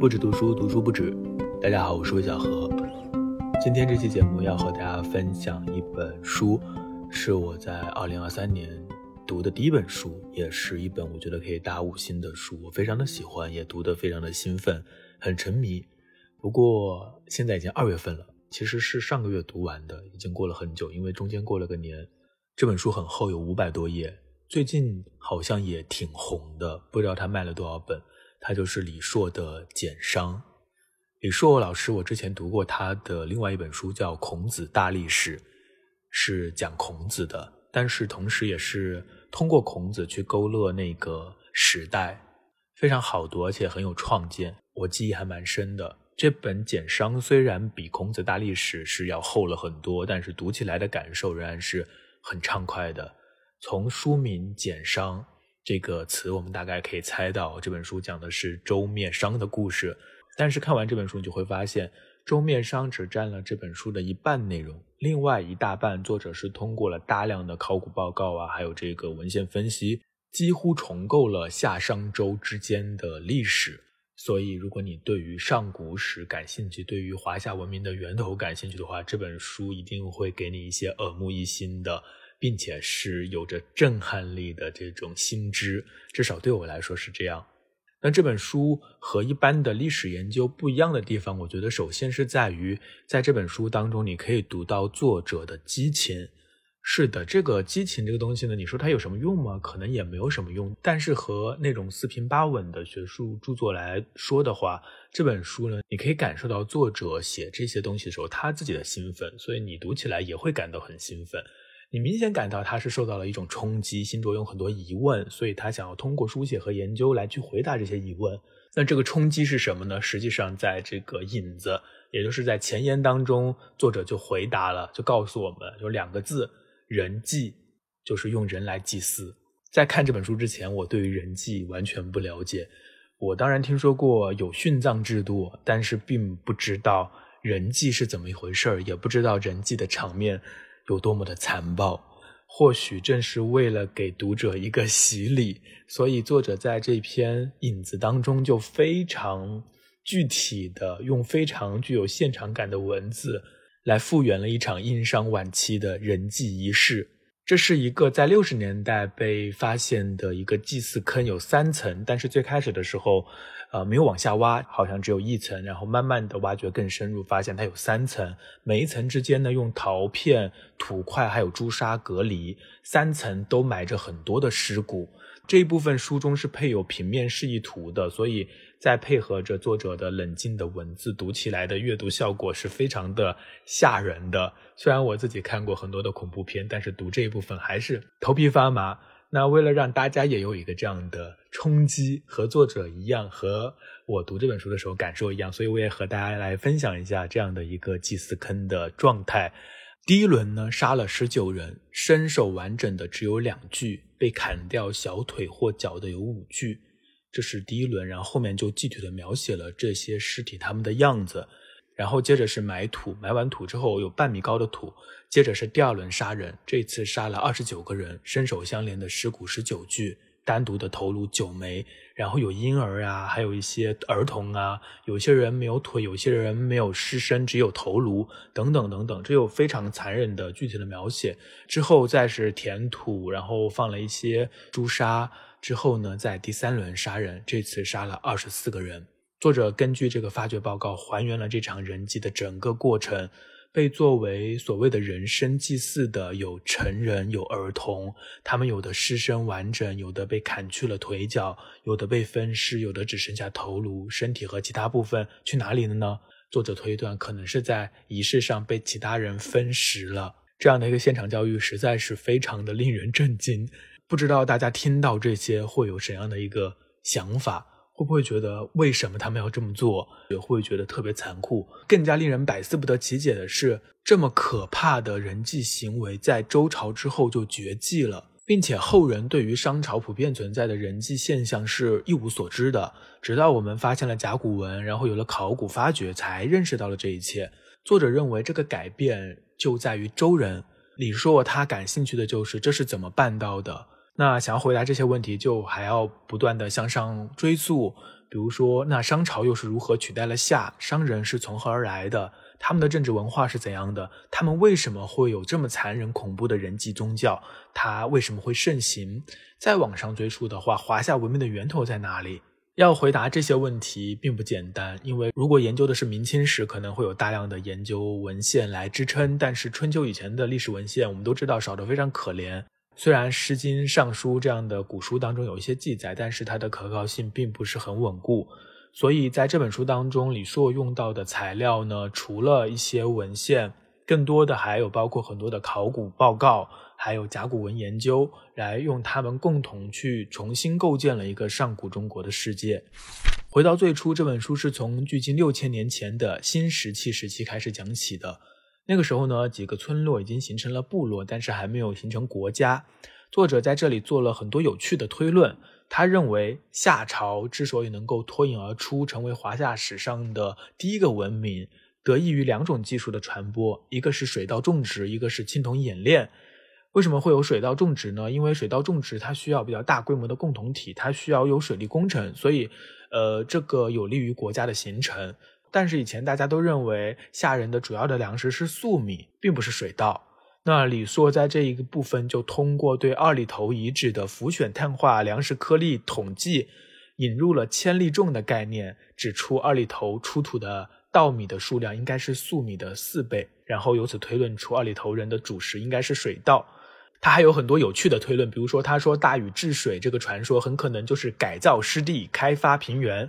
不止读书，读书不止。大家好，我是魏小何。今天这期节目要和大家分享一本书，是我在二零二三年读的第一本书，也是一本我觉得可以打五星的书。我非常的喜欢，也读得非常的兴奋，很沉迷。不过现在已经二月份了，其实是上个月读完的，已经过了很久，因为中间过了个年。这本书很厚，有五百多页，最近好像也挺红的，不知道他卖了多少本。他就是李硕的《简商》。李硕老师，我之前读过他的另外一本书，叫《孔子大历史》，是讲孔子的，但是同时也是通过孔子去勾勒那个时代，非常好读，而且很有创建，我记忆还蛮深的。这本《简商》虽然比《孔子大历史》是要厚了很多，但是读起来的感受仍然是很畅快的。从书名《简商》。这个词我们大概可以猜到，这本书讲的是周灭商的故事。但是看完这本书，你就会发现，周灭商只占了这本书的一半内容，另外一大半作者是通过了大量的考古报告啊，还有这个文献分析，几乎重构了夏商周之间的历史。所以，如果你对于上古史感兴趣，对于华夏文明的源头感兴趣的话，这本书一定会给你一些耳目一新的。并且是有着震撼力的这种新知，至少对我来说是这样。那这本书和一般的历史研究不一样的地方，我觉得首先是在于，在这本书当中，你可以读到作者的激情。是的，这个激情这个东西呢，你说它有什么用吗？可能也没有什么用。但是和那种四平八稳的学术著作来说的话，这本书呢，你可以感受到作者写这些东西的时候他自己的兴奋，所以你读起来也会感到很兴奋。你明显感到他是受到了一种冲击，心中有很多疑问，所以他想要通过书写和研究来去回答这些疑问。那这个冲击是什么呢？实际上，在这个引子，也就是在前言当中，作者就回答了，就告诉我们，有两个字：人祭，就是用人来祭祀。在看这本书之前，我对于人祭完全不了解。我当然听说过有殉葬制度，但是并不知道人祭是怎么一回事儿，也不知道人祭的场面。有多么的残暴，或许正是为了给读者一个洗礼，所以作者在这篇引子当中就非常具体的用非常具有现场感的文字来复原了一场殷商晚期的人祭仪式。这是一个在六十年代被发现的一个祭祀坑，有三层，但是最开始的时候。呃，没有往下挖，好像只有一层，然后慢慢的挖掘更深入，发现它有三层，每一层之间呢用陶片、土块还有朱砂隔离，三层都埋着很多的尸骨。这一部分书中是配有平面示意图的，所以再配合着作者的冷静的文字，读起来的阅读效果是非常的吓人的。虽然我自己看过很多的恐怖片，但是读这一部分还是头皮发麻。那为了让大家也有一个这样的冲击，和作者一样，和我读这本书的时候感受一样，所以我也和大家来分享一下这样的一个祭祀坑的状态。第一轮呢，杀了十九人，身手完整的只有两具，被砍掉小腿或脚的有五具，这是第一轮。然后后面就具体的描写了这些尸体他们的样子。然后接着是埋土，埋完土之后有半米高的土。接着是第二轮杀人，这次杀了二十九个人，身手相连的尸骨十九具，单独的头颅九枚。然后有婴儿啊，还有一些儿童啊，有些人没有腿，有些人没有尸身，只有头颅等等等等，这有非常残忍的具体的描写。之后再是填土，然后放了一些朱砂。之后呢，在第三轮杀人，这次杀了二十四个人。作者根据这个发掘报告还原了这场人祭的整个过程。被作为所谓的人生祭祀的有成人，有儿童，他们有的尸身完整，有的被砍去了腿脚，有的被分尸，有的只剩下头颅，身体和其他部分去哪里了呢？作者推断可能是在仪式上被其他人分食了。这样的一个现场教育实在是非常的令人震惊。不知道大家听到这些会有怎样的一个想法？会不会觉得为什么他们要这么做？也会觉得特别残酷？更加令人百思不得其解的是，这么可怕的人际行为在周朝之后就绝迹了，并且后人对于商朝普遍存在的人际现象是一无所知的。直到我们发现了甲骨文，然后有了考古发掘，才认识到了这一切。作者认为这个改变就在于周人。李硕他感兴趣的就是这是怎么办到的。那想要回答这些问题，就还要不断的向上追溯。比如说，那商朝又是如何取代了夏？商人是从何而来的？他们的政治文化是怎样的？他们为什么会有这么残忍恐怖的人际宗教？它为什么会盛行？再往上追溯的话，华夏文明的源头在哪里？要回答这些问题并不简单，因为如果研究的是明清史，可能会有大量的研究文献来支撑。但是春秋以前的历史文献，我们都知道少得非常可怜。虽然《诗经》《尚书》这样的古书当中有一些记载，但是它的可靠性并不是很稳固。所以在这本书当中，李硕用到的材料呢，除了一些文献，更多的还有包括很多的考古报告，还有甲骨文研究，来用他们共同去重新构建了一个上古中国的世界。回到最初，这本书是从距今六千年前的新石器时期开始讲起的。那个时候呢，几个村落已经形成了部落，但是还没有形成国家。作者在这里做了很多有趣的推论。他认为夏朝之所以能够脱颖而出，成为华夏史上的第一个文明，得益于两种技术的传播，一个是水稻种植，一个是青铜冶炼。为什么会有水稻种植呢？因为水稻种植它需要比较大规模的共同体，它需要有水利工程，所以，呃，这个有利于国家的形成。但是以前大家都认为夏人的主要的粮食是粟米，并不是水稻。那李硕在这一个部分就通过对二里头遗址的浮选碳化粮食颗粒统计，引入了千粒重的概念，指出二里头出土的稻米的数量应该是粟米的四倍，然后由此推论出二里头人的主食应该是水稻。他还有很多有趣的推论，比如说他说大禹治水这个传说很可能就是改造湿地、开发平原。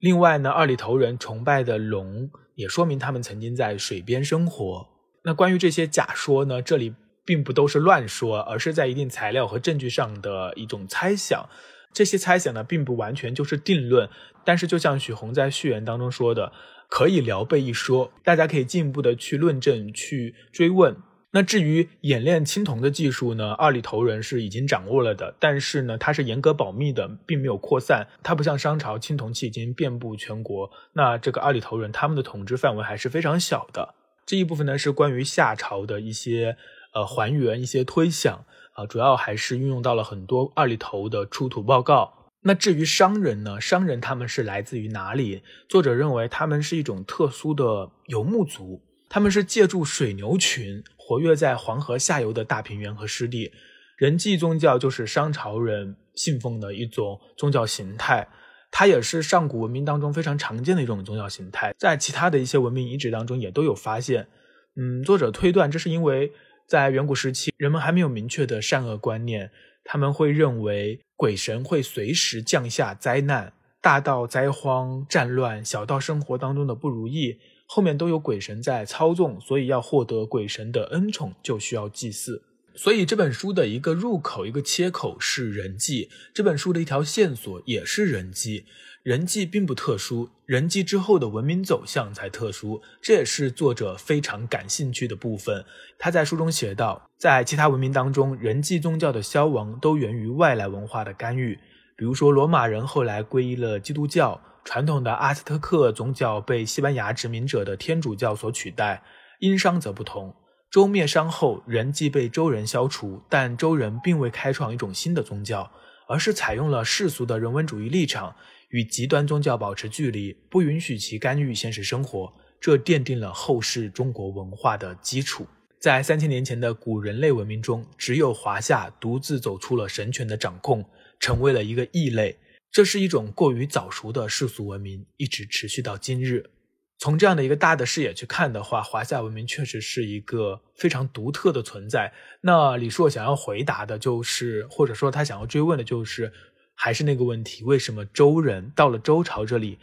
另外呢，二里头人崇拜的龙，也说明他们曾经在水边生活。那关于这些假说呢，这里并不都是乱说，而是在一定材料和证据上的一种猜想。这些猜想呢，并不完全就是定论。但是，就像许宏在序言当中说的，可以聊备一说，大家可以进一步的去论证、去追问。那至于冶炼青铜的技术呢？二里头人是已经掌握了的，但是呢，它是严格保密的，并没有扩散。它不像商朝，青铜器已经遍布全国。那这个二里头人他们的统治范围还是非常小的。这一部分呢是关于夏朝的一些呃还原、一些推想啊，主要还是运用到了很多二里头的出土报告。那至于商人呢？商人他们是来自于哪里？作者认为他们是一种特殊的游牧族，他们是借助水牛群。活跃在黄河下游的大平原和湿地，人祭宗教就是商朝人信奉的一种宗教形态，它也是上古文明当中非常常见的一种宗教形态，在其他的一些文明遗址当中也都有发现。嗯，作者推断这是因为在远古时期，人们还没有明确的善恶观念，他们会认为鬼神会随时降下灾难，大到灾荒、战乱，小到生活当中的不如意。后面都有鬼神在操纵，所以要获得鬼神的恩宠，就需要祭祀。所以这本书的一个入口、一个切口是人祭，这本书的一条线索也是人祭。人祭并不特殊，人祭之后的文明走向才特殊，这也是作者非常感兴趣的部分。他在书中写道，在其他文明当中，人祭宗教的消亡都源于外来文化的干预，比如说罗马人后来皈依了基督教。传统的阿兹特克宗教被西班牙殖民者的天主教所取代，殷商则不同。周灭商后，人既被周人消除，但周人并未开创一种新的宗教，而是采用了世俗的人文主义立场，与极端宗教保持距离，不允许其干预现实生活。这奠定了后世中国文化的基础。在三千年前的古人类文明中，只有华夏独自走出了神权的掌控，成为了一个异类。这是一种过于早熟的世俗文明，一直持续到今日。从这样的一个大的视野去看的话，华夏文明确实是一个非常独特的存在。那李硕想要回答的就是，或者说他想要追问的就是，还是那个问题：为什么周人到了周朝这里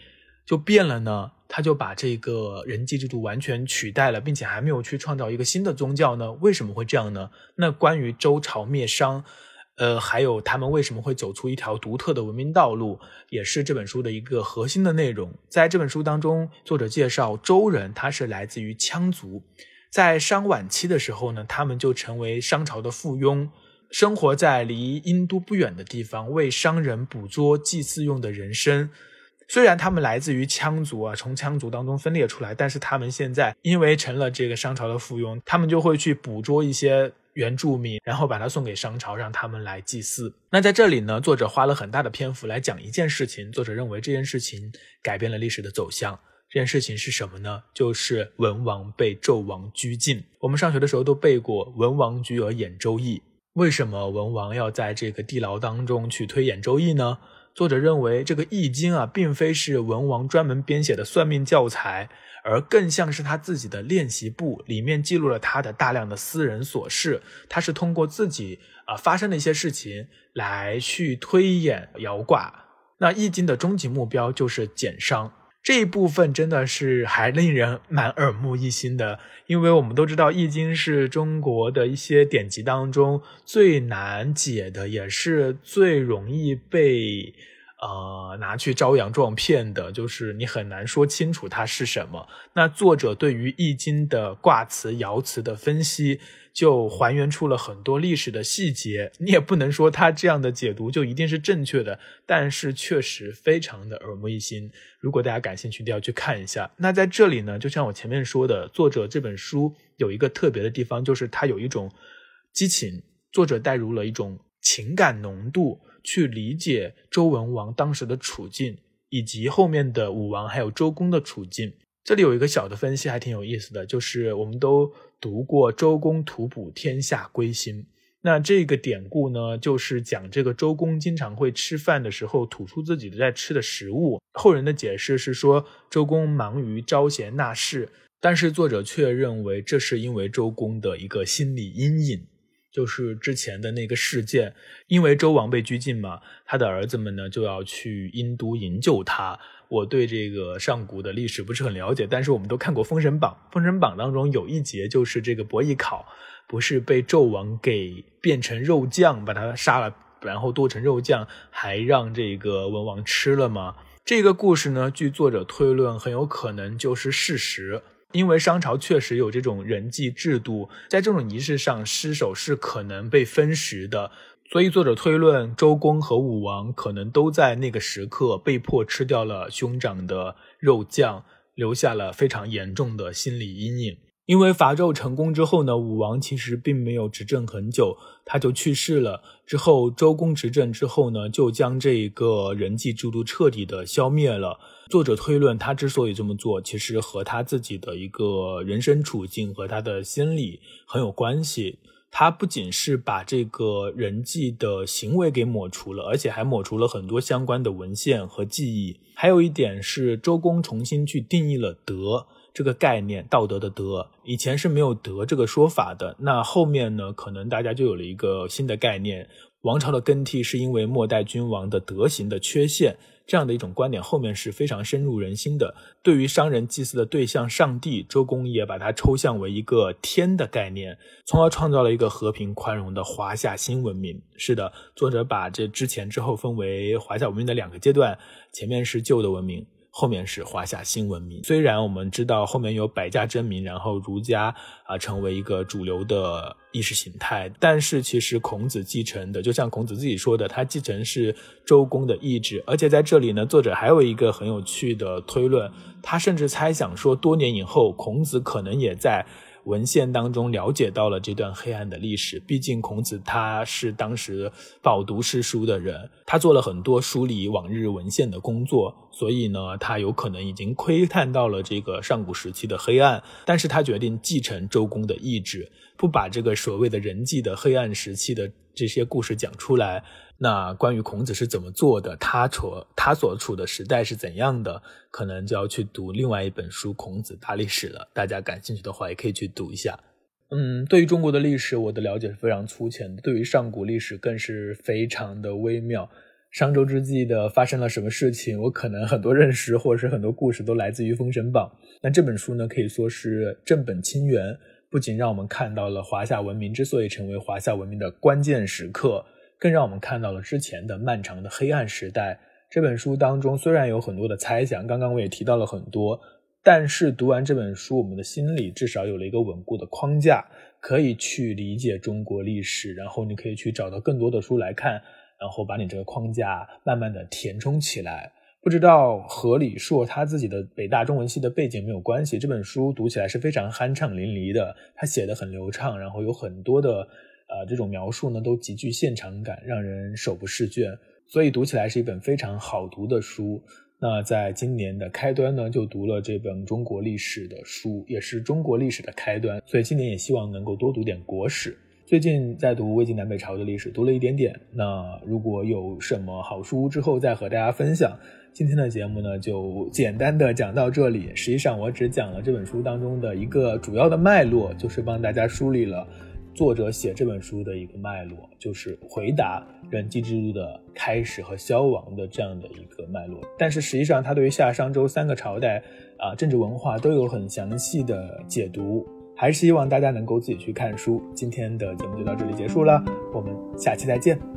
就变了呢？他就把这个人祭制度完全取代了，并且还没有去创造一个新的宗教呢？为什么会这样呢？那关于周朝灭商。呃，还有他们为什么会走出一条独特的文明道路，也是这本书的一个核心的内容。在这本书当中，作者介绍周人，他是来自于羌族，在商晚期的时候呢，他们就成为商朝的附庸，生活在离殷都不远的地方，为商人捕捉祭祀用的人参。虽然他们来自于羌族啊，从羌族当中分裂出来，但是他们现在因为成了这个商朝的附庸，他们就会去捕捉一些。原住民，然后把它送给商朝，让他们来祭祀。那在这里呢，作者花了很大的篇幅来讲一件事情。作者认为这件事情改变了历史的走向。这件事情是什么呢？就是文王被纣王拘禁。我们上学的时候都背过“文王拘而演周易”。为什么文王要在这个地牢当中去推演周易呢？作者认为，这个《易经》啊，并非是文王专门编写的算命教材，而更像是他自己的练习簿，里面记录了他的大量的私人琐事。他是通过自己啊发生的一些事情来去推演爻卦。那《易经》的终极目标就是减伤。这一部分真的是还令人蛮耳目一新的，因为我们都知道《易经》是中国的一些典籍当中最难解的，也是最容易被。呃，拿去招摇撞骗的，就是你很难说清楚它是什么。那作者对于《易经》的卦辞、爻辞的分析，就还原出了很多历史的细节。你也不能说他这样的解读就一定是正确的，但是确实非常的耳目一新。如果大家感兴趣，一定要去看一下。那在这里呢，就像我前面说的，作者这本书有一个特别的地方，就是它有一种激情，作者带入了一种情感浓度。去理解周文王当时的处境，以及后面的武王还有周公的处境。这里有一个小的分析，还挺有意思的，就是我们都读过周公吐哺天下归心，那这个典故呢，就是讲这个周公经常会吃饭的时候吐出自己在吃的食物。后人的解释是说，周公忙于招贤纳士，但是作者却认为这是因为周公的一个心理阴影。就是之前的那个事件，因为周王被拘禁嘛，他的儿子们呢就要去殷都营救他。我对这个上古的历史不是很了解，但是我们都看过《封神榜》，《封神榜》当中有一节就是这个伯邑考不是被纣王给变成肉酱，把他杀了，然后剁成肉酱，还让这个文王吃了吗？这个故事呢，据作者推论，很有可能就是事实。因为商朝确实有这种人祭制度，在这种仪式上，尸首是可能被分食的，所以作者推论周公和武王可能都在那个时刻被迫吃掉了兄长的肉酱，留下了非常严重的心理阴影。因为伐纣成功之后呢，武王其实并没有执政很久，他就去世了。之后周公执政之后呢，就将这一个人祭制度彻底的消灭了。作者推论，他之所以这么做，其实和他自己的一个人生处境和他的心理很有关系。他不仅是把这个人祭的行为给抹除了，而且还抹除了很多相关的文献和记忆。还有一点是，周公重新去定义了德。这个概念，道德的德，以前是没有德这个说法的。那后面呢，可能大家就有了一个新的概念，王朝的更替是因为末代君王的德行的缺陷，这样的一种观点，后面是非常深入人心的。对于商人祭祀的对象上帝，周公也把它抽象为一个天的概念，从而创造了一个和平宽容的华夏新文明。是的，作者把这之前之后分为华夏文明的两个阶段，前面是旧的文明。后面是华夏新文明。虽然我们知道后面有百家争鸣，然后儒家啊成为一个主流的意识形态，但是其实孔子继承的，就像孔子自己说的，他继承是周公的意志。而且在这里呢，作者还有一个很有趣的推论，他甚至猜想说，多年以后，孔子可能也在。文献当中了解到了这段黑暗的历史，毕竟孔子他是当时饱读诗书的人，他做了很多梳理往日文献的工作，所以呢，他有可能已经窥探到了这个上古时期的黑暗，但是他决定继承周公的意志，不把这个所谓的人际的黑暗时期的这些故事讲出来。那关于孔子是怎么做的，他所他所处的时代是怎样的，可能就要去读另外一本书《孔子大历史》了。大家感兴趣的话，也可以去读一下。嗯，对于中国的历史，我的了解是非常粗浅的；对于上古历史，更是非常的微妙。商周之际的发生了什么事情，我可能很多认识或者是很多故事都来自于《封神榜》。那这本书呢，可以说是正本清源，不仅让我们看到了华夏文明之所以成为华夏文明的关键时刻。更让我们看到了之前的漫长的黑暗时代。这本书当中虽然有很多的猜想，刚刚我也提到了很多，但是读完这本书，我们的心里至少有了一个稳固的框架，可以去理解中国历史。然后你可以去找到更多的书来看，然后把你这个框架慢慢的填充起来。不知道和李硕他自己的北大中文系的背景没有关系，这本书读起来是非常酣畅淋漓的，他写的很流畅，然后有很多的呃这种描述呢都极具现场感，让人手不释卷，所以读起来是一本非常好读的书。那在今年的开端呢，就读了这本中国历史的书，也是中国历史的开端。所以今年也希望能够多读点国史。最近在读魏晋南北朝的历史，读了一点点。那如果有什么好书，之后再和大家分享。今天的节目呢，就简单的讲到这里。实际上，我只讲了这本书当中的一个主要的脉络，就是帮大家梳理了。作者写这本书的一个脉络，就是回答人机制度的开始和消亡的这样的一个脉络。但是实际上，他对于夏商周三个朝代啊政治文化都有很详细的解读。还是希望大家能够自己去看书。今天的节目就到这里结束了，我们下期再见。